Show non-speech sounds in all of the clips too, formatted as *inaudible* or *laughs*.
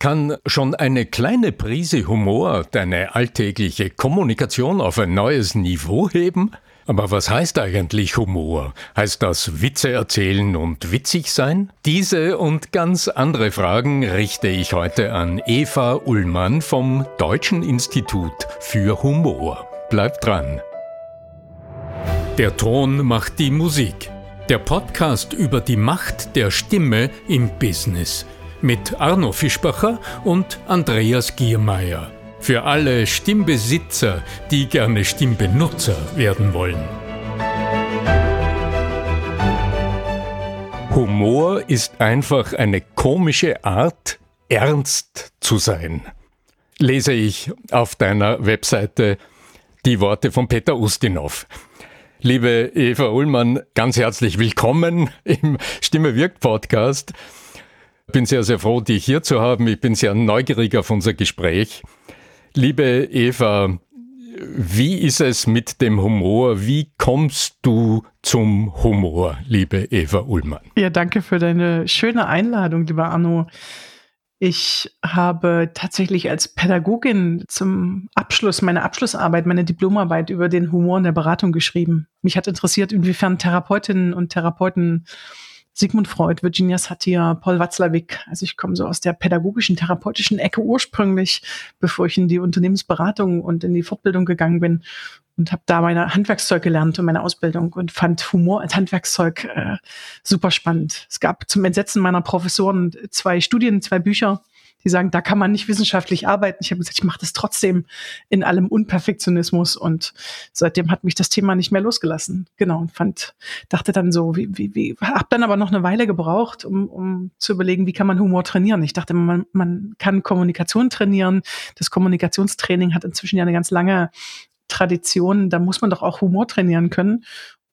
Kann schon eine kleine Prise Humor deine alltägliche Kommunikation auf ein neues Niveau heben? Aber was heißt eigentlich Humor? Heißt das Witze erzählen und witzig sein? Diese und ganz andere Fragen richte ich heute an Eva Ullmann vom Deutschen Institut für Humor. Bleibt dran. Der Ton macht die Musik. Der Podcast über die Macht der Stimme im Business – mit Arno Fischbacher und Andreas Giermeier. Für alle Stimmbesitzer, die gerne Stimmbenutzer werden wollen. Humor ist einfach eine komische Art, ernst zu sein. Lese ich auf deiner Webseite die Worte von Peter Ustinov. Liebe Eva Ullmann, ganz herzlich willkommen im Stimme wirkt Podcast. Ich bin sehr, sehr froh, dich hier zu haben. Ich bin sehr neugierig auf unser Gespräch. Liebe Eva, wie ist es mit dem Humor? Wie kommst du zum Humor, liebe Eva Ullmann? Ja, danke für deine schöne Einladung, lieber Arno. Ich habe tatsächlich als Pädagogin zum Abschluss meiner Abschlussarbeit, meine Diplomarbeit über den Humor in der Beratung geschrieben. Mich hat interessiert, inwiefern Therapeutinnen und Therapeuten Sigmund Freud, Virginia Satir, Paul Watzlawick. Also ich komme so aus der pädagogischen, therapeutischen Ecke ursprünglich, bevor ich in die Unternehmensberatung und in die Fortbildung gegangen bin und habe da meine Handwerkszeug gelernt und meine Ausbildung und fand Humor als Handwerkszeug äh, super spannend. Es gab zum Entsetzen meiner Professoren zwei Studien, zwei Bücher, die sagen, da kann man nicht wissenschaftlich arbeiten. Ich habe gesagt, ich mache das trotzdem in allem Unperfektionismus und seitdem hat mich das Thema nicht mehr losgelassen. Genau und fand, dachte dann so, wie, wie, wie, hab dann aber noch eine Weile gebraucht, um, um zu überlegen, wie kann man Humor trainieren. Ich dachte, man, man kann Kommunikation trainieren. Das Kommunikationstraining hat inzwischen ja eine ganz lange Tradition. Da muss man doch auch Humor trainieren können.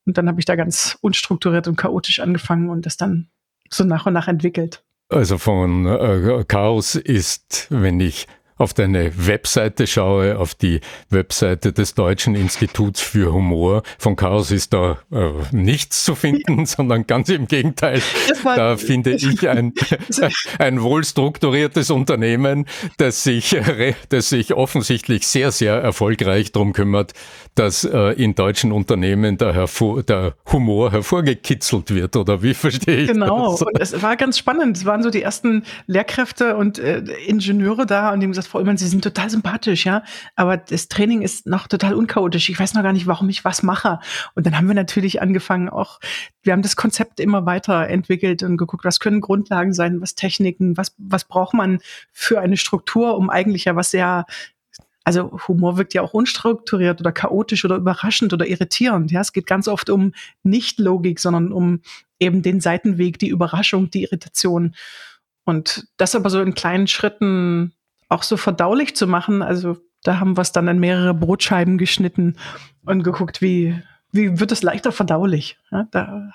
Und dann habe ich da ganz unstrukturiert und chaotisch angefangen und das dann so nach und nach entwickelt. Also von äh, Chaos ist, wenn ich auf deine Webseite schaue, auf die Webseite des Deutschen Instituts für Humor. Von Chaos ist da äh, nichts zu finden, *laughs* sondern ganz im Gegenteil. Da finde ich ein, *laughs* ein wohlstrukturiertes Unternehmen, das sich, das sich offensichtlich sehr, sehr erfolgreich darum kümmert, dass äh, in deutschen Unternehmen der, hervor, der Humor hervorgekitzelt wird. Oder wie verstehe ich genau. das? Genau. Und es war ganz spannend. Es waren so die ersten Lehrkräfte und äh, Ingenieure da und die haben gesagt, Frau Ullmann, Sie sind total sympathisch, ja, aber das Training ist noch total unchaotisch. Ich weiß noch gar nicht, warum ich was mache. Und dann haben wir natürlich angefangen, auch, wir haben das Konzept immer weiterentwickelt und geguckt, was können Grundlagen sein, was Techniken, was, was braucht man für eine Struktur, um eigentlich ja was sehr also Humor wirkt ja auch unstrukturiert oder chaotisch oder überraschend oder irritierend. Ja, es geht ganz oft um nicht Logik, sondern um eben den Seitenweg, die Überraschung, die Irritation. Und das aber so in kleinen Schritten auch so verdaulich zu machen. Also da haben wir es dann in mehrere Brotscheiben geschnitten und geguckt, wie, wie wird es leichter verdaulich. Ja, da,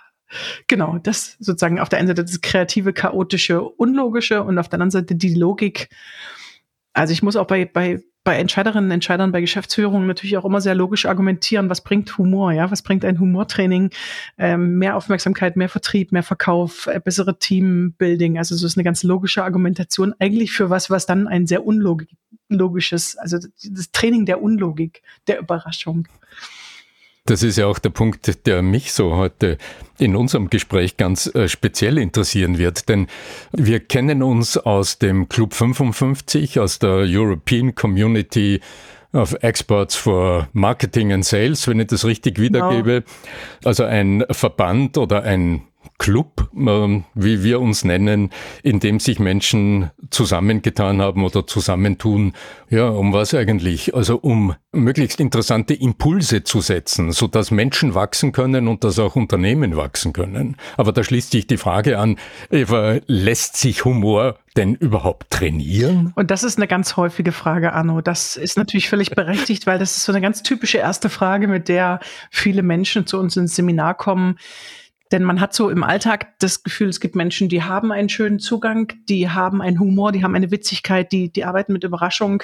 genau, das sozusagen auf der einen Seite das kreative, chaotische, unlogische und auf der anderen Seite die Logik. Also ich muss auch bei, bei bei Entscheiderinnen, Entscheidern, bei Geschäftsführungen natürlich auch immer sehr logisch argumentieren, was bringt Humor, ja, was bringt ein Humortraining, ähm, mehr Aufmerksamkeit, mehr Vertrieb, mehr Verkauf, äh, bessere Teambuilding, also so ist eine ganz logische Argumentation eigentlich für was, was dann ein sehr unlogisches, also das Training der Unlogik, der Überraschung. Das ist ja auch der Punkt, der mich so heute in unserem Gespräch ganz äh, speziell interessieren wird, denn wir kennen uns aus dem Club 55, aus der European Community of Experts for Marketing and Sales, wenn ich das richtig wiedergebe. Genau. Also ein Verband oder ein Club, ähm, wie wir uns nennen, in dem sich Menschen zusammengetan haben oder zusammentun. Ja, um was eigentlich? Also um möglichst interessante Impulse zu setzen, so dass Menschen wachsen können und dass auch Unternehmen wachsen können. Aber da schließt sich die Frage an, Eva, lässt sich Humor denn überhaupt trainieren? Und das ist eine ganz häufige Frage, Arno. Das ist natürlich völlig berechtigt, weil das ist so eine ganz typische erste Frage, mit der viele Menschen zu uns ins Seminar kommen denn man hat so im Alltag das Gefühl, es gibt Menschen, die haben einen schönen Zugang, die haben einen Humor, die haben eine Witzigkeit, die, die arbeiten mit Überraschung.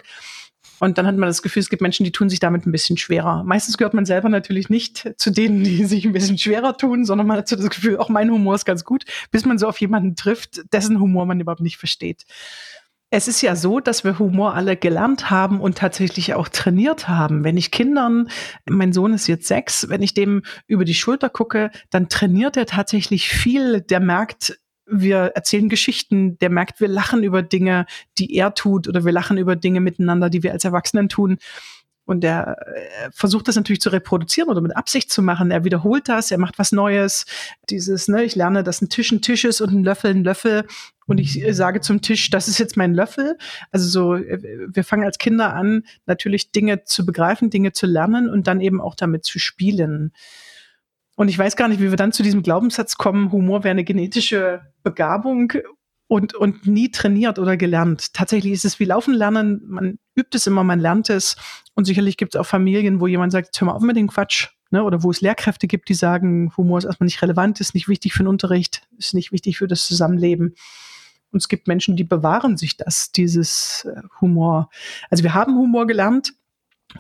Und dann hat man das Gefühl, es gibt Menschen, die tun sich damit ein bisschen schwerer. Meistens gehört man selber natürlich nicht zu denen, die sich ein bisschen schwerer tun, sondern man hat so das Gefühl, auch mein Humor ist ganz gut, bis man so auf jemanden trifft, dessen Humor man überhaupt nicht versteht. Es ist ja so, dass wir Humor alle gelernt haben und tatsächlich auch trainiert haben. Wenn ich Kindern, mein Sohn ist jetzt sechs, wenn ich dem über die Schulter gucke, dann trainiert er tatsächlich viel. Der merkt, wir erzählen Geschichten, der merkt, wir lachen über Dinge, die er tut oder wir lachen über Dinge miteinander, die wir als Erwachsenen tun. Und er äh, versucht das natürlich zu reproduzieren oder mit Absicht zu machen. Er wiederholt das, er macht was Neues. Dieses, ne, ich lerne, dass ein Tisch ein Tisch ist und ein Löffel ein Löffel. Und ich äh, sage zum Tisch, das ist jetzt mein Löffel. Also so, äh, wir fangen als Kinder an, natürlich Dinge zu begreifen, Dinge zu lernen und dann eben auch damit zu spielen. Und ich weiß gar nicht, wie wir dann zu diesem Glaubenssatz kommen, Humor wäre eine genetische Begabung und, und nie trainiert oder gelernt. Tatsächlich ist es wie Laufen lernen. Man übt es immer, man lernt es. Und sicherlich gibt es auch Familien, wo jemand sagt, hör mal auf mit dem Quatsch. Ne? Oder wo es Lehrkräfte gibt, die sagen, Humor ist erstmal nicht relevant, ist nicht wichtig für den Unterricht, ist nicht wichtig für das Zusammenleben. Und es gibt Menschen, die bewahren sich das, dieses äh, Humor. Also wir haben Humor gelernt.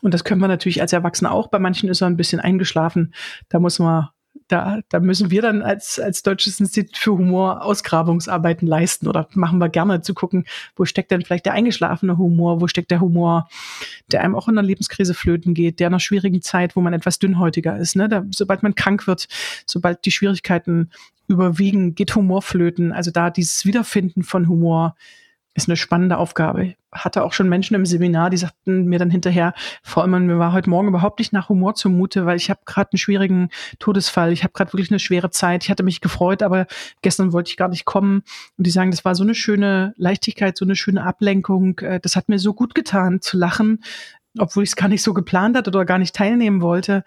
Und das können wir natürlich als Erwachsene auch. Bei manchen ist er ein bisschen eingeschlafen. Da muss man da, da müssen wir dann als, als Deutsches Institut für Humor Ausgrabungsarbeiten leisten oder machen wir gerne zu gucken, wo steckt denn vielleicht der eingeschlafene Humor, wo steckt der Humor, der einem auch in einer Lebenskrise flöten geht, der in einer schwierigen Zeit, wo man etwas dünnhäutiger ist. Ne? Da, sobald man krank wird, sobald die Schwierigkeiten überwiegen, geht Humor flöten. Also da dieses Wiederfinden von Humor ist eine spannende Aufgabe. Ich hatte auch schon Menschen im Seminar, die sagten mir dann hinterher, Frau Immann, mir war heute Morgen überhaupt nicht nach Humor zumute, weil ich habe gerade einen schwierigen Todesfall, ich habe gerade wirklich eine schwere Zeit, ich hatte mich gefreut, aber gestern wollte ich gar nicht kommen. Und die sagen, das war so eine schöne Leichtigkeit, so eine schöne Ablenkung, äh, das hat mir so gut getan zu lachen, obwohl ich es gar nicht so geplant hatte oder gar nicht teilnehmen wollte.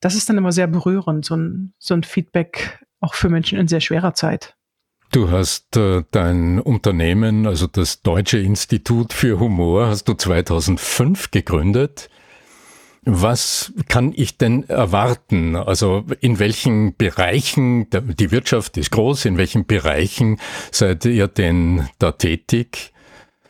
Das ist dann immer sehr berührend, so ein, so ein Feedback auch für Menschen in sehr schwerer Zeit. Du hast äh, dein Unternehmen, also das Deutsche Institut für Humor, hast du 2005 gegründet. Was kann ich denn erwarten? Also in welchen Bereichen, die Wirtschaft ist groß, in welchen Bereichen seid ihr denn da tätig?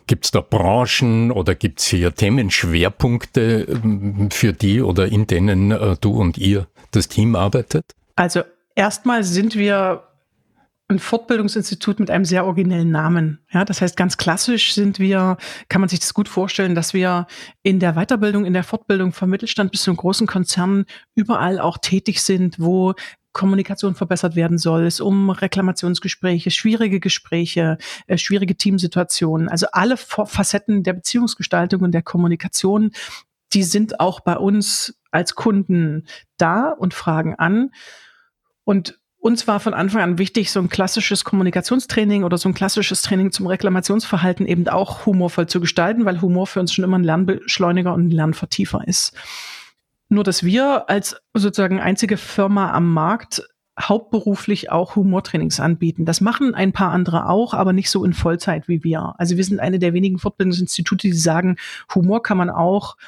Gibt es da Branchen oder gibt es hier Themenschwerpunkte, ähm, für die oder in denen äh, du und ihr das Team arbeitet? Also erstmal sind wir ein Fortbildungsinstitut mit einem sehr originellen Namen. Ja, das heißt, ganz klassisch sind wir, kann man sich das gut vorstellen, dass wir in der Weiterbildung, in der Fortbildung vom Mittelstand bis zum großen Konzernen überall auch tätig sind, wo Kommunikation verbessert werden soll, es um Reklamationsgespräche, schwierige Gespräche, äh, schwierige Teamsituationen, also alle Facetten der Beziehungsgestaltung und der Kommunikation, die sind auch bei uns als Kunden da und fragen an. Und uns war von Anfang an wichtig, so ein klassisches Kommunikationstraining oder so ein klassisches Training zum Reklamationsverhalten eben auch humorvoll zu gestalten, weil Humor für uns schon immer ein Lernbeschleuniger und ein Lernvertiefer ist. Nur, dass wir als sozusagen einzige Firma am Markt hauptberuflich auch Humortrainings anbieten. Das machen ein paar andere auch, aber nicht so in Vollzeit wie wir. Also wir sind eine der wenigen Fortbildungsinstitute, die sagen, Humor kann man auch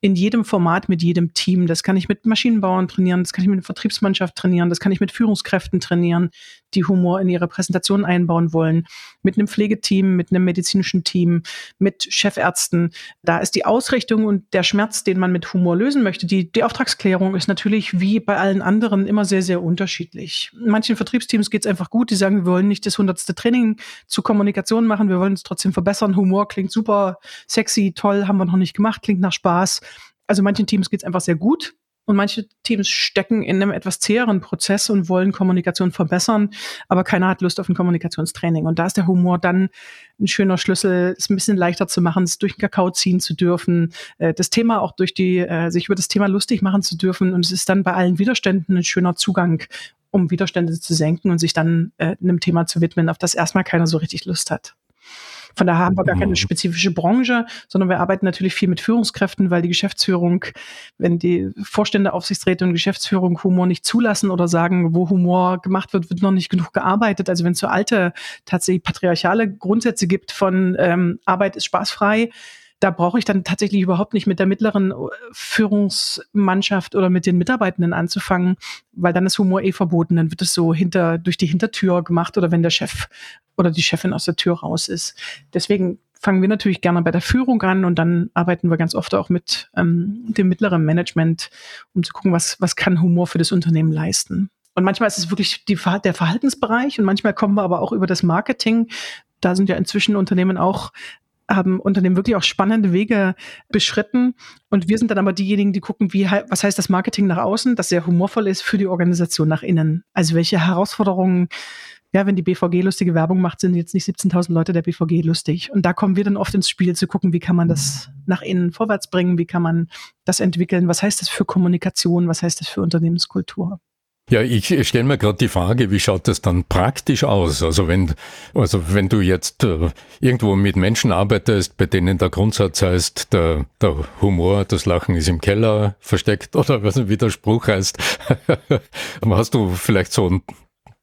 in jedem Format mit jedem Team. Das kann ich mit Maschinenbauern trainieren, das kann ich mit einer Vertriebsmannschaft trainieren, das kann ich mit Führungskräften trainieren, die Humor in ihre Präsentation einbauen wollen, mit einem Pflegeteam, mit einem medizinischen Team, mit Chefärzten. Da ist die Ausrichtung und der Schmerz, den man mit Humor lösen möchte, die, die Auftragsklärung ist natürlich wie bei allen anderen immer sehr, sehr unterschiedlich. Manchen Vertriebsteams geht es einfach gut, die sagen, wir wollen nicht das hundertste Training zur Kommunikation machen, wir wollen es trotzdem verbessern. Humor klingt super sexy, toll, haben wir noch nicht gemacht, klingt nach Spaß. Also manchen Teams geht es einfach sehr gut. Und manche Teams stecken in einem etwas zäheren Prozess und wollen Kommunikation verbessern, aber keiner hat Lust auf ein Kommunikationstraining. Und da ist der Humor dann ein schöner Schlüssel, es ein bisschen leichter zu machen, es durch den Kakao ziehen zu dürfen, äh, das Thema auch durch die, äh, sich über das Thema lustig machen zu dürfen. Und es ist dann bei allen Widerständen ein schöner Zugang, um Widerstände zu senken und sich dann äh, einem Thema zu widmen, auf das erstmal keiner so richtig Lust hat. Von daher haben wir gar keine mhm. spezifische Branche, sondern wir arbeiten natürlich viel mit Führungskräften, weil die Geschäftsführung, wenn die Vorstände, Aufsichtsräte und Geschäftsführung Humor nicht zulassen oder sagen, wo Humor gemacht wird, wird noch nicht genug gearbeitet. Also wenn es so alte, tatsächlich patriarchale Grundsätze gibt von ähm, Arbeit ist spaßfrei, da brauche ich dann tatsächlich überhaupt nicht mit der mittleren äh, Führungsmannschaft oder mit den Mitarbeitenden anzufangen, weil dann ist Humor eh verboten. Dann wird es so hinter, durch die Hintertür gemacht oder wenn der Chef oder die Chefin aus der Tür raus ist. Deswegen fangen wir natürlich gerne bei der Führung an und dann arbeiten wir ganz oft auch mit ähm, dem mittleren Management, um zu gucken, was, was kann Humor für das Unternehmen leisten. Und manchmal ist es wirklich die, der Verhaltensbereich und manchmal kommen wir aber auch über das Marketing. Da sind ja inzwischen Unternehmen auch haben Unternehmen wirklich auch spannende Wege beschritten. Und wir sind dann aber diejenigen, die gucken, wie, was heißt das Marketing nach außen, das sehr humorvoll ist für die Organisation nach innen. Also welche Herausforderungen ja, wenn die BVG lustige Werbung macht, sind jetzt nicht 17.000 Leute der BVG lustig. Und da kommen wir dann oft ins Spiel zu gucken, wie kann man das nach innen vorwärts bringen, wie kann man das entwickeln, was heißt das für Kommunikation, was heißt das für Unternehmenskultur. Ja, ich stelle mir gerade die Frage, wie schaut das dann praktisch aus? Also wenn, also wenn du jetzt äh, irgendwo mit Menschen arbeitest, bei denen der Grundsatz heißt, der, der Humor, das Lachen ist im Keller versteckt *laughs* oder was der Spruch heißt, *laughs* hast du vielleicht so ein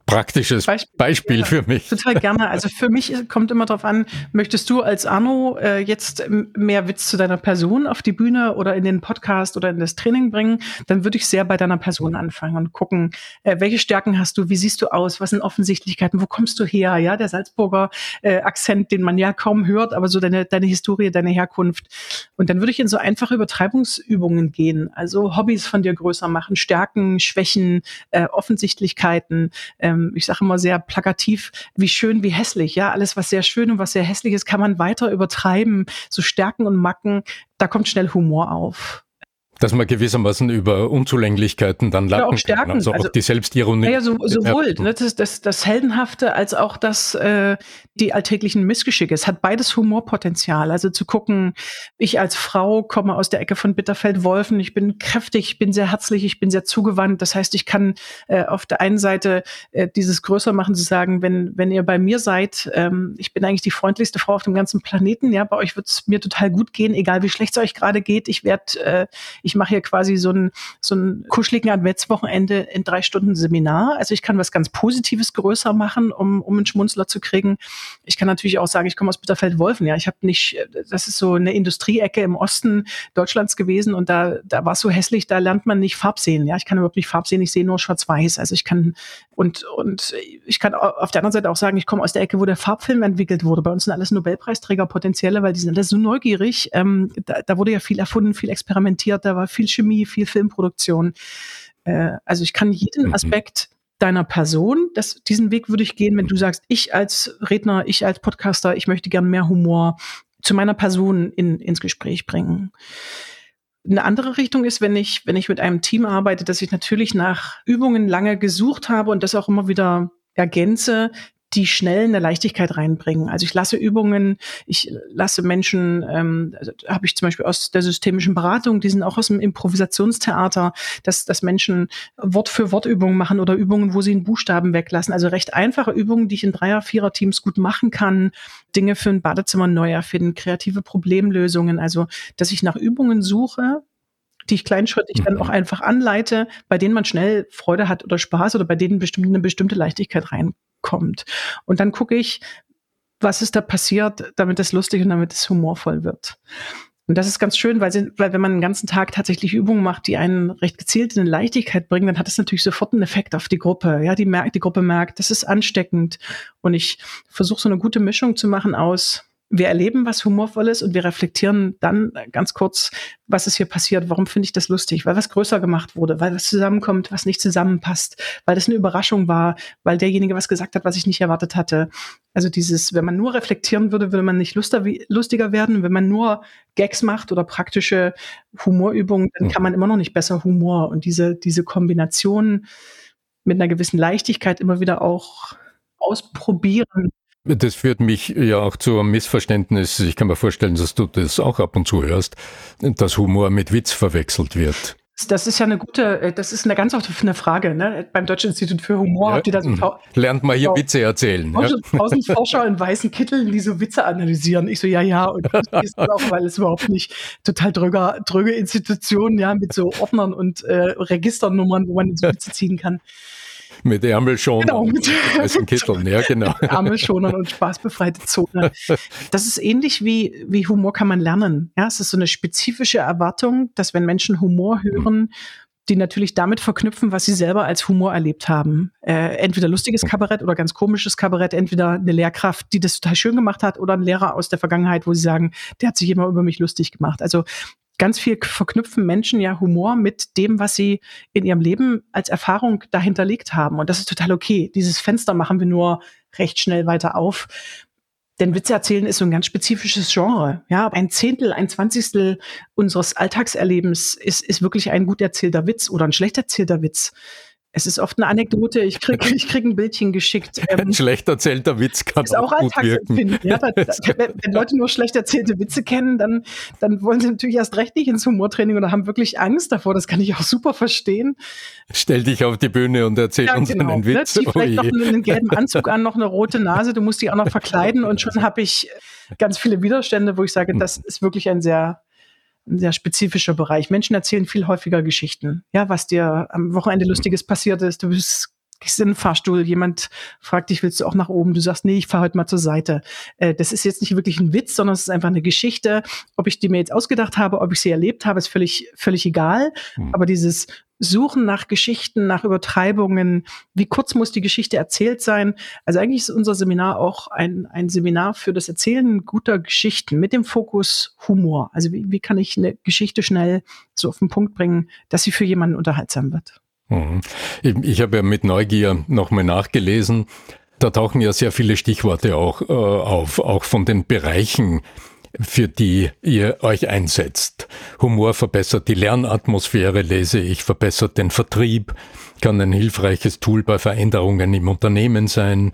praktisches Beispiel, Beispiel ja, für mich. Total gerne. Also für mich kommt immer darauf an, möchtest du als Arno äh, jetzt mehr Witz zu deiner Person auf die Bühne oder in den Podcast oder in das Training bringen, dann würde ich sehr bei deiner Person anfangen und gucken, äh, welche Stärken hast du, wie siehst du aus, was sind Offensichtlichkeiten, wo kommst du her, ja, der Salzburger äh, Akzent, den man ja kaum hört, aber so deine, deine Historie, deine Herkunft. Und dann würde ich in so einfache Übertreibungsübungen gehen, also Hobbys von dir größer machen, Stärken, Schwächen, äh, Offensichtlichkeiten, äh, ähm, ich sage immer sehr plakativ, wie schön, wie hässlich. Ja, alles, was sehr schön und was sehr hässlich ist, kann man weiter übertreiben. So Stärken und Macken, da kommt schnell Humor auf dass man gewissermaßen über Unzulänglichkeiten dann lachen ja, auch stärken. kann. Also, also auch die Selbstironie. Ja, so, sowohl ne, das, das, das Heldenhafte als auch das äh, die alltäglichen Missgeschicke. Es hat beides Humorpotenzial. Also zu gucken, ich als Frau komme aus der Ecke von Bitterfeld-Wolfen, ich bin kräftig, ich bin sehr herzlich, ich bin sehr zugewandt. Das heißt, ich kann äh, auf der einen Seite äh, dieses größer machen, zu sagen, wenn, wenn ihr bei mir seid, ähm, ich bin eigentlich die freundlichste Frau auf dem ganzen Planeten, ja, bei euch wird es mir total gut gehen, egal wie schlecht es euch gerade geht. Ich werde, äh, ich ich mache hier quasi so ein, so ein kuscheligen Adventswochenende in drei Stunden Seminar. Also ich kann was ganz Positives größer machen, um, um einen Schmunzler zu kriegen. Ich kann natürlich auch sagen, ich komme aus Bitterfeld-Wolfen. Ja, ich habe nicht, das ist so eine Industrieecke im Osten Deutschlands gewesen und da, da war es so hässlich, da lernt man nicht Farbsehen. Ja, ich kann überhaupt nicht Farbsehen, ich sehe nur schwarz-weiß. Also ich kann, und, und ich kann auf der anderen Seite auch sagen, ich komme aus der Ecke, wo der Farbfilm entwickelt wurde. Bei uns sind alles Nobelpreisträger potenzielle, weil die sind alle so neugierig. Ähm, da, da wurde ja viel erfunden, viel experimentiert, da war viel Chemie, viel Filmproduktion. Äh, also ich kann jeden mhm. Aspekt deiner Person, das, diesen Weg würde ich gehen, wenn du sagst, ich als Redner, ich als Podcaster, ich möchte gern mehr Humor zu meiner Person in, ins Gespräch bringen. Eine andere Richtung ist, wenn ich, wenn ich mit einem Team arbeite, dass ich natürlich nach Übungen lange gesucht habe und das auch immer wieder ergänze, die schnell eine Leichtigkeit reinbringen. Also ich lasse Übungen, ich lasse Menschen, ähm, also habe ich zum Beispiel aus der systemischen Beratung, die sind auch aus dem Improvisationstheater, dass, dass Menschen Wort für Wort Übungen machen oder Übungen, wo sie einen Buchstaben weglassen. Also recht einfache Übungen, die ich in Dreier-, Vierer-Teams gut machen kann. Dinge für ein Badezimmer neu erfinden, kreative Problemlösungen. Also, dass ich nach Übungen suche, die ich kleinschrittig mhm. dann auch einfach anleite, bei denen man schnell Freude hat oder Spaß oder bei denen bestimmt eine bestimmte Leichtigkeit rein kommt. Und dann gucke ich, was ist da passiert, damit es lustig und damit es humorvoll wird. Und das ist ganz schön, weil, sie, weil wenn man den ganzen Tag tatsächlich Übungen macht, die einen recht gezielt in Leichtigkeit bringen, dann hat das natürlich sofort einen Effekt auf die Gruppe. Ja, die merkt, die Gruppe merkt, das ist ansteckend. Und ich versuche so eine gute Mischung zu machen aus wir erleben was Humorvolles und wir reflektieren dann ganz kurz, was ist hier passiert, warum finde ich das lustig, weil was größer gemacht wurde, weil was zusammenkommt, was nicht zusammenpasst, weil das eine Überraschung war, weil derjenige was gesagt hat, was ich nicht erwartet hatte. Also dieses, wenn man nur reflektieren würde, würde man nicht lustiger werden. Wenn man nur Gags macht oder praktische Humorübungen, dann kann man immer noch nicht besser Humor. Und diese, diese Kombination mit einer gewissen Leichtigkeit immer wieder auch ausprobieren, das führt mich ja auch zu einem Missverständnis. Ich kann mir vorstellen, dass du das auch ab und zu hörst, dass Humor mit Witz verwechselt wird. Das ist ja eine gute, äh, das ist eine ganz offene Frage, ne? Beim Deutschen Institut für Humor ja, habt ihr da so mhm. Lernt mal hier Witze erzählen. Tausend, ja. tausend Forscher in weißen Kitteln, die so Witze analysieren. Ich so, ja, ja, und das ist auch, weil es überhaupt nicht total dröger, dröge Institutionen, ja, mit so Ordnern und äh, Registernummern, wo man so Witze ziehen kann. Mit Ärmelschonern genau, mit weißen Kitteln, ja genau. *laughs* Ärmelschonern und spaßbefreite Zone. Das ist ähnlich wie, wie Humor kann man lernen. Ja, es ist so eine spezifische Erwartung, dass wenn Menschen Humor hören, die natürlich damit verknüpfen, was sie selber als Humor erlebt haben. Äh, entweder lustiges Kabarett oder ganz komisches Kabarett, entweder eine Lehrkraft, die das total schön gemacht hat, oder ein Lehrer aus der Vergangenheit, wo sie sagen, der hat sich immer über mich lustig gemacht. Also ganz viel verknüpfen Menschen ja Humor mit dem, was sie in ihrem Leben als Erfahrung dahinterlegt haben. Und das ist total okay. Dieses Fenster machen wir nur recht schnell weiter auf. Denn Witze erzählen ist so ein ganz spezifisches Genre. Ja, ein Zehntel, ein Zwanzigstel unseres Alltagserlebens ist, ist wirklich ein gut erzählter Witz oder ein schlecht erzählter Witz. Es ist oft eine Anekdote. Ich kriege *laughs* ich krieg ein Bildchen geschickt. Ähm, ein schlecht erzählter Witz kann ist auch, auch gut wirken. Ja, *laughs* wenn, wenn, Leute nur schlecht erzählte Witze kennen, dann, dann wollen sie natürlich erst recht nicht ins Humortraining oder haben wirklich Angst davor. Das kann ich auch super verstehen. Stell dich auf die Bühne und erzähl ja, uns genau, einen ne? Witz. Ne? Zieh vielleicht oh noch einen gelben Anzug an, noch eine rote Nase. Du musst dich auch noch verkleiden und schon *laughs* habe ich ganz viele Widerstände, wo ich sage, hm. das ist wirklich ein sehr ein sehr spezifischer Bereich. Menschen erzählen viel häufiger Geschichten. Ja, was dir am Wochenende Lustiges passiert ist. Du bist gehst in den Fahrstuhl, jemand fragt dich, willst du auch nach oben? Du sagst, nee, ich fahre heute mal zur Seite. Äh, das ist jetzt nicht wirklich ein Witz, sondern es ist einfach eine Geschichte. Ob ich die mir jetzt ausgedacht habe, ob ich sie erlebt habe, ist völlig, völlig egal. Mhm. Aber dieses Suchen nach Geschichten, nach Übertreibungen, wie kurz muss die Geschichte erzählt sein? Also eigentlich ist unser Seminar auch ein, ein Seminar für das Erzählen guter Geschichten mit dem Fokus Humor. Also wie, wie kann ich eine Geschichte schnell so auf den Punkt bringen, dass sie für jemanden unterhaltsam wird? Mhm. Ich habe ja mit Neugier nochmal nachgelesen. Da tauchen ja sehr viele Stichworte auch äh, auf, auch von den Bereichen, für die ihr euch einsetzt. Humor verbessert die Lernatmosphäre, lese ich, verbessert den Vertrieb, kann ein hilfreiches Tool bei Veränderungen im Unternehmen sein.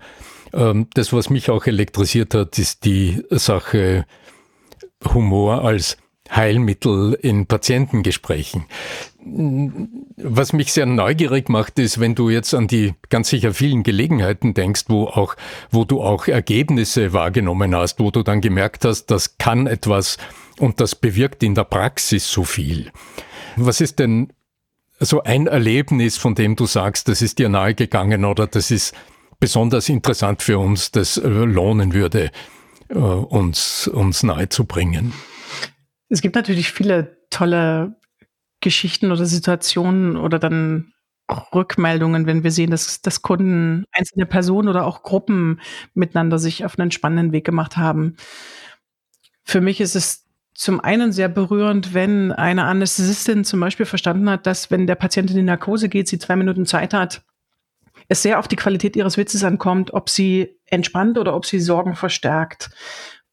Ähm, das, was mich auch elektrisiert hat, ist die Sache Humor als Heilmittel in Patientengesprächen. Was mich sehr neugierig macht, ist, wenn du jetzt an die ganz sicher vielen Gelegenheiten denkst, wo auch, wo du auch Ergebnisse wahrgenommen hast, wo du dann gemerkt hast, das kann etwas und das bewirkt in der Praxis so viel. Was ist denn so ein Erlebnis, von dem du sagst, das ist dir nahegegangen oder das ist besonders interessant für uns, das äh, lohnen würde, äh, uns, uns nahezubringen? Es gibt natürlich viele tolle Geschichten oder Situationen oder dann Rückmeldungen, wenn wir sehen, dass, dass Kunden, einzelne Personen oder auch Gruppen miteinander sich auf einen spannenden Weg gemacht haben. Für mich ist es zum einen sehr berührend, wenn eine Anästhesistin zum Beispiel verstanden hat, dass wenn der Patient in die Narkose geht, sie zwei Minuten Zeit hat, es sehr auf die Qualität ihres Witzes ankommt, ob sie entspannt oder ob sie Sorgen verstärkt.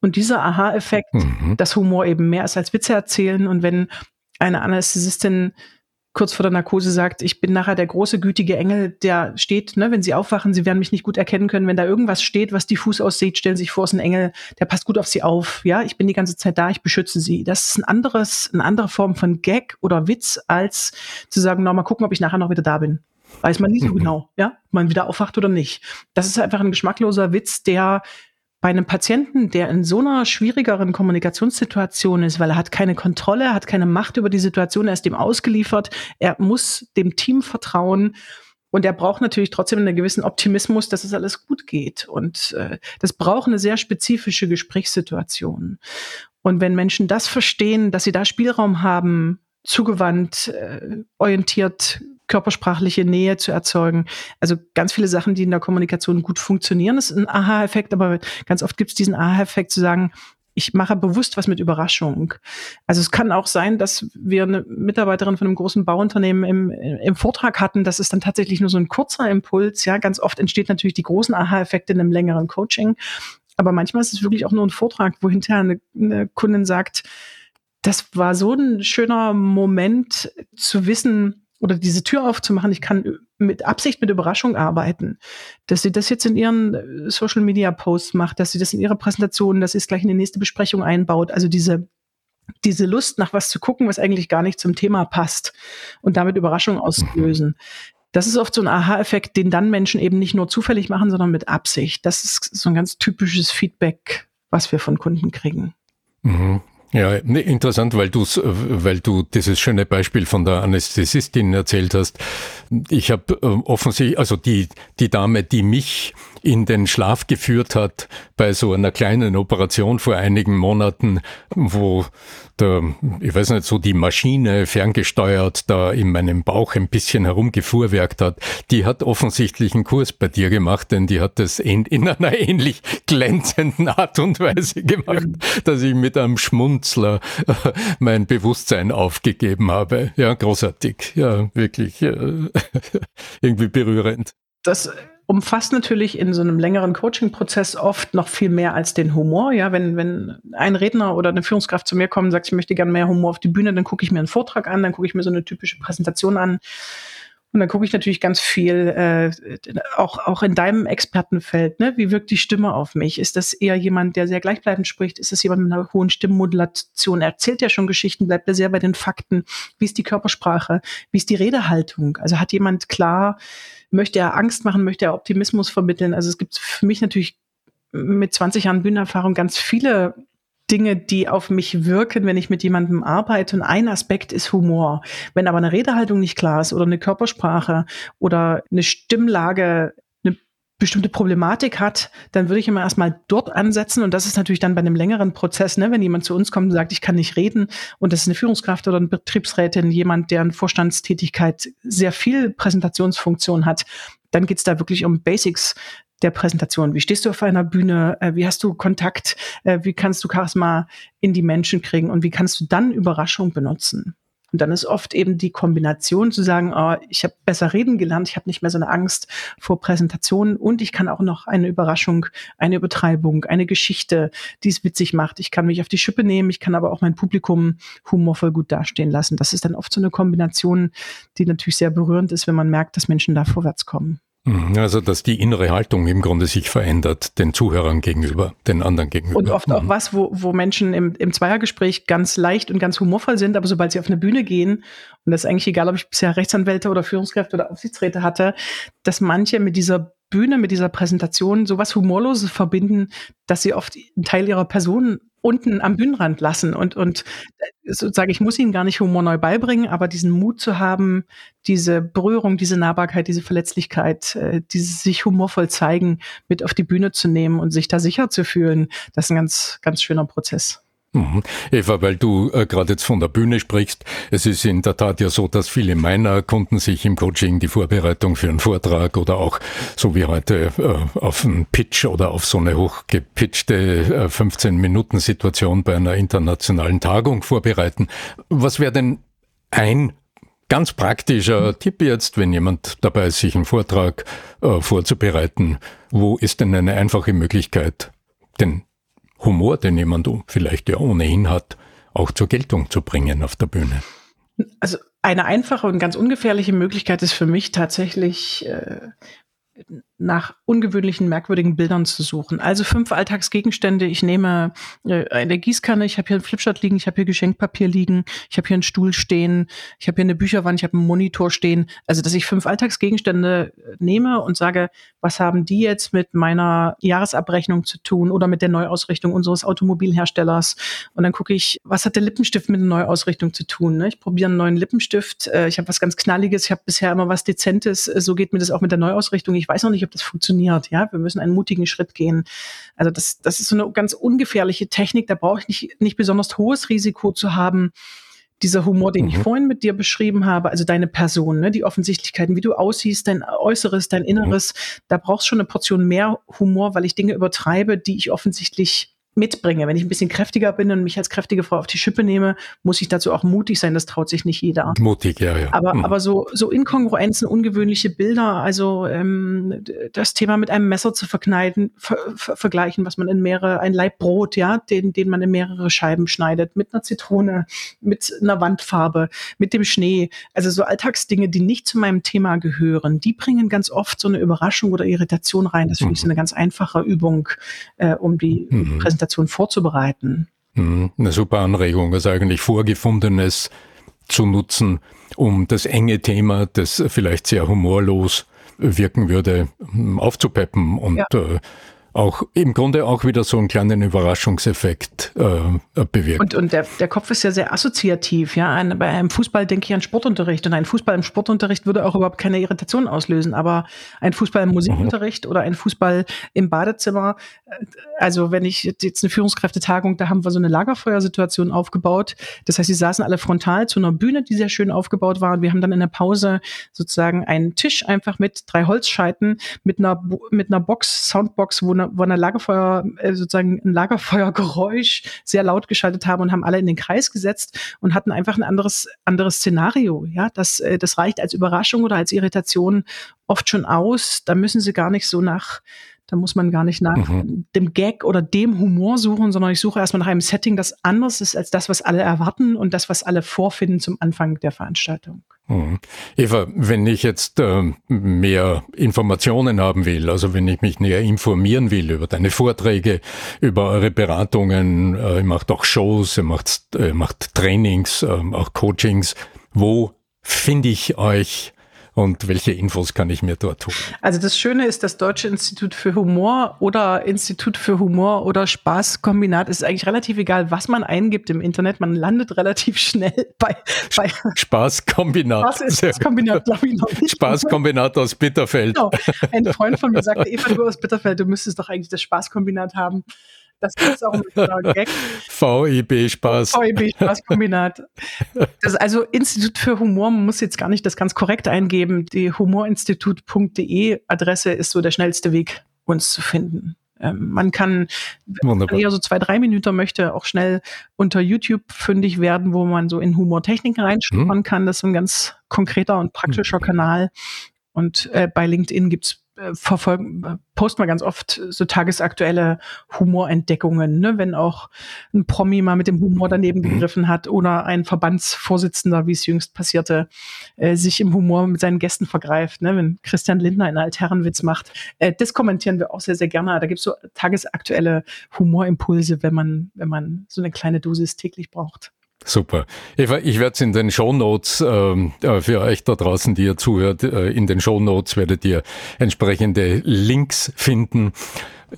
Und dieser Aha-Effekt, mhm. dass Humor eben mehr ist als Witze erzählen und wenn eine Anästhesistin kurz vor der Narkose sagt, ich bin nachher der große, gütige Engel, der steht, ne, wenn sie aufwachen, sie werden mich nicht gut erkennen können. Wenn da irgendwas steht, was diffus aussieht, stellen sie sich vor, es ist ein Engel, der passt gut auf sie auf. Ja, ich bin die ganze Zeit da, ich beschütze sie. Das ist ein anderes, eine andere Form von Gag oder Witz, als zu sagen, na, mal gucken, ob ich nachher noch wieder da bin. Weiß man nie so *laughs* genau, ja, ob man wieder aufwacht oder nicht. Das ist einfach ein geschmackloser Witz, der bei einem Patienten, der in so einer schwierigeren Kommunikationssituation ist, weil er hat keine Kontrolle, hat keine Macht über die Situation, er ist dem ausgeliefert, er muss dem Team vertrauen und er braucht natürlich trotzdem einen gewissen Optimismus, dass es alles gut geht. Und äh, das braucht eine sehr spezifische Gesprächssituation. Und wenn Menschen das verstehen, dass sie da Spielraum haben, zugewandt, äh, orientiert, körpersprachliche Nähe zu erzeugen. Also ganz viele Sachen, die in der Kommunikation gut funktionieren, ist ein Aha-Effekt, aber ganz oft gibt es diesen Aha-Effekt zu sagen, ich mache bewusst was mit Überraschung. Also es kann auch sein, dass wir eine Mitarbeiterin von einem großen Bauunternehmen im, im Vortrag hatten, das ist dann tatsächlich nur so ein kurzer Impuls. Ja, ganz oft entsteht natürlich die großen Aha-Effekte in einem längeren Coaching. Aber manchmal ist es wirklich auch nur ein Vortrag, wo hinterher eine, eine Kundin sagt, das war so ein schöner Moment zu wissen oder diese Tür aufzumachen. Ich kann mit Absicht mit Überraschung arbeiten, dass sie das jetzt in ihren äh, Social Media Posts macht, dass sie das in ihrer Präsentation, dass sie es gleich in die nächste Besprechung einbaut. Also diese diese Lust nach was zu gucken, was eigentlich gar nicht zum Thema passt und damit Überraschung auslösen. Das ist oft so ein Aha-Effekt, den dann Menschen eben nicht nur zufällig machen, sondern mit Absicht. Das ist so ein ganz typisches Feedback, was wir von Kunden kriegen. Mhm. Ja, interessant, weil du weil du dieses schöne Beispiel von der Anästhesistin erzählt hast. Ich habe äh, offensichtlich, also die die Dame, die mich in den Schlaf geführt hat bei so einer kleinen Operation vor einigen Monaten, wo der, ich weiß nicht, so die Maschine ferngesteuert da in meinem Bauch ein bisschen herumgefuhrwerkt hat, die hat offensichtlich einen Kurs bei dir gemacht, denn die hat das in, in einer ähnlich glänzenden Art und Weise gemacht, dass ich mit einem Schmunzler äh, mein Bewusstsein aufgegeben habe. Ja, großartig. Ja, wirklich äh, *laughs* irgendwie berührend. Das umfasst natürlich in so einem längeren Coaching-Prozess oft noch viel mehr als den Humor. Ja, wenn, wenn ein Redner oder eine Führungskraft zu mir kommt und sagt, ich möchte gerne mehr Humor auf die Bühne, dann gucke ich mir einen Vortrag an, dann gucke ich mir so eine typische Präsentation an. Und dann gucke ich natürlich ganz viel, äh, auch, auch in deinem Expertenfeld, ne? wie wirkt die Stimme auf mich? Ist das eher jemand, der sehr gleichbleibend spricht? Ist das jemand mit einer hohen Stimmmodulation? Er erzählt ja schon Geschichten, bleibt er sehr bei den Fakten? Wie ist die Körpersprache? Wie ist die Redehaltung? Also hat jemand klar möchte er Angst machen, möchte er Optimismus vermitteln. Also es gibt für mich natürlich mit 20 Jahren Bühnenerfahrung ganz viele Dinge, die auf mich wirken, wenn ich mit jemandem arbeite. Und ein Aspekt ist Humor. Wenn aber eine Redehaltung nicht klar ist oder eine Körpersprache oder eine Stimmlage bestimmte Problematik hat, dann würde ich immer erstmal dort ansetzen. Und das ist natürlich dann bei einem längeren Prozess, ne, wenn jemand zu uns kommt und sagt, ich kann nicht reden und das ist eine Führungskraft oder eine Betriebsrätin, jemand, der in Vorstandstätigkeit sehr viel Präsentationsfunktion hat, dann geht's da wirklich um Basics der Präsentation. Wie stehst du auf einer Bühne? Äh, wie hast du Kontakt? Äh, wie kannst du Charisma in die Menschen kriegen? Und wie kannst du dann Überraschung benutzen? Und dann ist oft eben die Kombination zu sagen, oh, ich habe besser reden gelernt, ich habe nicht mehr so eine Angst vor Präsentationen und ich kann auch noch eine Überraschung, eine Übertreibung, eine Geschichte, die es witzig macht. Ich kann mich auf die Schippe nehmen, ich kann aber auch mein Publikum humorvoll gut dastehen lassen. Das ist dann oft so eine Kombination, die natürlich sehr berührend ist, wenn man merkt, dass Menschen da vorwärts kommen. Mhm, also, dass die innere Haltung im Grunde sich verändert, den Zuhörern gegenüber, den anderen gegenüber. Und oft auch mhm. was, wo, wo Menschen im, im Zweiergespräch ganz leicht und ganz humorvoll sind, aber sobald sie auf eine Bühne gehen, und das ist eigentlich egal, ob ich bisher Rechtsanwälte oder Führungskräfte oder Aufsichtsräte hatte, dass manche mit dieser Bühne, mit dieser Präsentation sowas Humorloses verbinden, dass sie oft einen Teil ihrer Person unten am Bühnenrand lassen und, und äh, sozusagen, ich muss ihnen gar nicht Humor neu beibringen, aber diesen Mut zu haben, diese Berührung, diese Nahbarkeit, diese Verletzlichkeit, äh, dieses sich humorvoll zeigen, mit auf die Bühne zu nehmen und sich da sicher zu fühlen, das ist ein ganz, ganz schöner Prozess. Mhm. Eva, weil du äh, gerade jetzt von der Bühne sprichst, es ist in der Tat ja so, dass viele meiner Kunden sich im Coaching die Vorbereitung für einen Vortrag oder auch so wie heute äh, auf einen Pitch oder auf so eine hochgepitchte äh, 15-Minuten-Situation bei einer internationalen Tagung vorbereiten. Was wäre denn ein ganz praktischer mhm. Tipp jetzt, wenn jemand dabei ist, sich einen Vortrag äh, vorzubereiten? Wo ist denn eine einfache Möglichkeit, den Humor, den jemand vielleicht ja ohnehin hat, auch zur Geltung zu bringen auf der Bühne? Also eine einfache und ganz ungefährliche Möglichkeit ist für mich tatsächlich äh, nach ungewöhnlichen, merkwürdigen Bildern zu suchen. Also fünf Alltagsgegenstände. Ich nehme äh, eine Gießkanne, ich habe hier einen Flipchart liegen, ich habe hier Geschenkpapier liegen, ich habe hier einen Stuhl stehen, ich habe hier eine Bücherwand, ich habe einen Monitor stehen. Also, dass ich fünf Alltagsgegenstände äh, nehme und sage, was haben die jetzt mit meiner Jahresabrechnung zu tun oder mit der Neuausrichtung unseres Automobilherstellers? Und dann gucke ich, was hat der Lippenstift mit der Neuausrichtung zu tun? Ne? Ich probiere einen neuen Lippenstift, äh, ich habe was ganz Knalliges, ich habe bisher immer was Dezentes, so geht mir das auch mit der Neuausrichtung. Ich weiß noch nicht, ob das funktioniert. Ja, wir müssen einen mutigen Schritt gehen. Also das, das ist so eine ganz ungefährliche Technik. Da brauche ich nicht, nicht besonders hohes Risiko zu haben. Dieser Humor, den mhm. ich vorhin mit dir beschrieben habe, also deine Person, ne, die Offensichtlichkeiten, wie du aussiehst, dein Äußeres, dein Inneres, mhm. da brauchst du schon eine Portion mehr Humor, weil ich Dinge übertreibe, die ich offensichtlich mitbringe. Wenn ich ein bisschen kräftiger bin und mich als kräftige Frau auf die Schippe nehme, muss ich dazu auch mutig sein. Das traut sich nicht jeder. Mutig, ja, ja. Aber, mhm. aber so, so Inkongruenzen, ungewöhnliche Bilder, also ähm, das Thema mit einem Messer zu verkneiden, ver, ver, vergleichen, was man in mehrere, ein Laib Brot, ja, den, den man in mehrere Scheiben schneidet, mit einer Zitrone, mit einer Wandfarbe, mit dem Schnee. Also so Alltagsdinge, die nicht zu meinem Thema gehören, die bringen ganz oft so eine Überraschung oder Irritation rein. Das finde ich so mhm. eine ganz einfache Übung, äh, um die mhm. Präsentation Präsentation vorzubereiten. Hm, eine super Anregung, also eigentlich Vorgefundenes zu nutzen, um das enge Thema, das vielleicht sehr humorlos wirken würde, aufzupeppen und ja. äh, auch im Grunde auch wieder so einen kleinen Überraschungseffekt äh, bewirkt. Und, und der, der Kopf ist ja sehr assoziativ. Ja? Ein, bei einem Fußball denke ich an Sportunterricht und ein Fußball im Sportunterricht würde auch überhaupt keine Irritation auslösen. Aber ein Fußball im Musikunterricht mhm. oder ein Fußball im Badezimmer, äh, also wenn ich jetzt eine Führungskräftetagung, da haben wir so eine Lagerfeuersituation aufgebaut. Das heißt, sie saßen alle frontal zu einer Bühne, die sehr schön aufgebaut war. Und wir haben dann in der Pause sozusagen einen Tisch einfach mit drei Holzscheiten mit einer, mit einer Box, Soundbox, wo eine wir, wo ein Lagerfeuer, äh, sozusagen ein Lagerfeuergeräusch sehr laut geschaltet haben und haben alle in den Kreis gesetzt und hatten einfach ein anderes, anderes Szenario. Ja, das, äh, das reicht als Überraschung oder als Irritation oft schon aus. Da müssen sie gar nicht so nach da muss man gar nicht nach mhm. dem Gag oder dem Humor suchen, sondern ich suche erstmal nach einem Setting, das anders ist als das, was alle erwarten und das, was alle vorfinden zum Anfang der Veranstaltung. Mhm. Eva, wenn ich jetzt äh, mehr Informationen haben will, also wenn ich mich näher informieren will über deine Vorträge, über eure Beratungen, äh, ihr macht auch Shows, ihr macht, äh, macht Trainings, äh, auch Coachings, wo finde ich euch und welche Infos kann ich mir dort holen? Also das Schöne ist, das Deutsche Institut für Humor oder Institut für Humor oder Spaßkombinat ist eigentlich relativ egal, was man eingibt im Internet. Man landet relativ *laughs* schnell bei, bei Spaßkombinat. Spaßkombinat, glaube ich noch nicht. Spaßkombinat aus Bitterfeld. Genau. Ein Freund von mir *laughs* sagte, Eva, du aus Bitterfeld, du müsstest doch eigentlich das Spaßkombinat haben. Das ist auch ein *laughs* Gag. VIB Spaß. VIB Spaßkombinat. Das ist also Institut für Humor, man muss jetzt gar nicht das ganz korrekt eingeben. Die humorinstitut.de Adresse ist so der schnellste Weg, uns zu finden. Ähm, man kann, wenn man eher so zwei, drei Minuten möchte, auch schnell unter YouTube fündig werden, wo man so in Humortechniken reinschnuppern mhm. kann. Das ist ein ganz konkreter und praktischer mhm. Kanal. Und äh, bei LinkedIn gibt's äh, verfolgen, posten wir ganz oft so tagesaktuelle Humorentdeckungen, ne? wenn auch ein Promi mal mit dem Humor daneben mhm. gegriffen hat oder ein Verbandsvorsitzender, wie es jüngst passierte, äh, sich im Humor mit seinen Gästen vergreift, ne? wenn Christian Lindner einen Altherrenwitz macht. Äh, das kommentieren wir auch sehr, sehr gerne. Da gibt es so tagesaktuelle Humorimpulse, wenn man, wenn man so eine kleine Dosis täglich braucht. Super. Eva, ich werde es in den Shownotes ähm, äh, für euch da draußen, die ihr zuhört, äh, in den Shownotes werdet ihr entsprechende Links finden.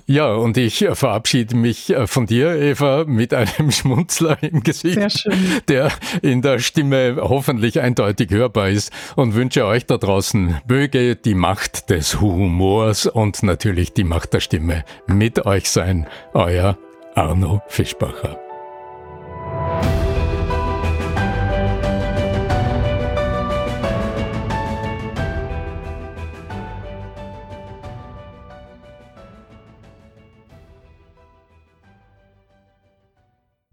Ja, und ich verabschiede mich äh, von dir, Eva, mit einem *laughs* Schmunzler im Gesicht, der in der Stimme hoffentlich eindeutig hörbar ist und wünsche euch da draußen möge die Macht des Humors und natürlich die Macht der Stimme mit euch sein. Euer Arno Fischbacher.